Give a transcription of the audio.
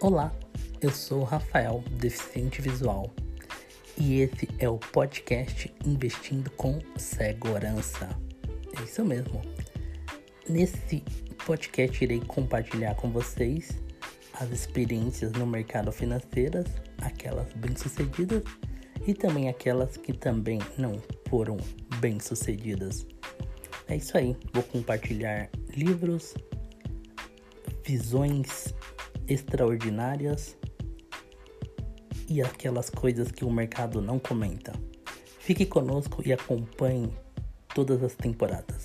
Olá, eu sou Rafael, deficiente visual, e esse é o podcast Investindo com Segurança. É isso mesmo. Nesse podcast irei compartilhar com vocês as experiências no mercado financeiro, aquelas bem-sucedidas e também aquelas que também não foram bem-sucedidas. É isso aí, vou compartilhar livros, visões extraordinárias e aquelas coisas que o mercado não comenta. Fique conosco e acompanhe todas as temporadas.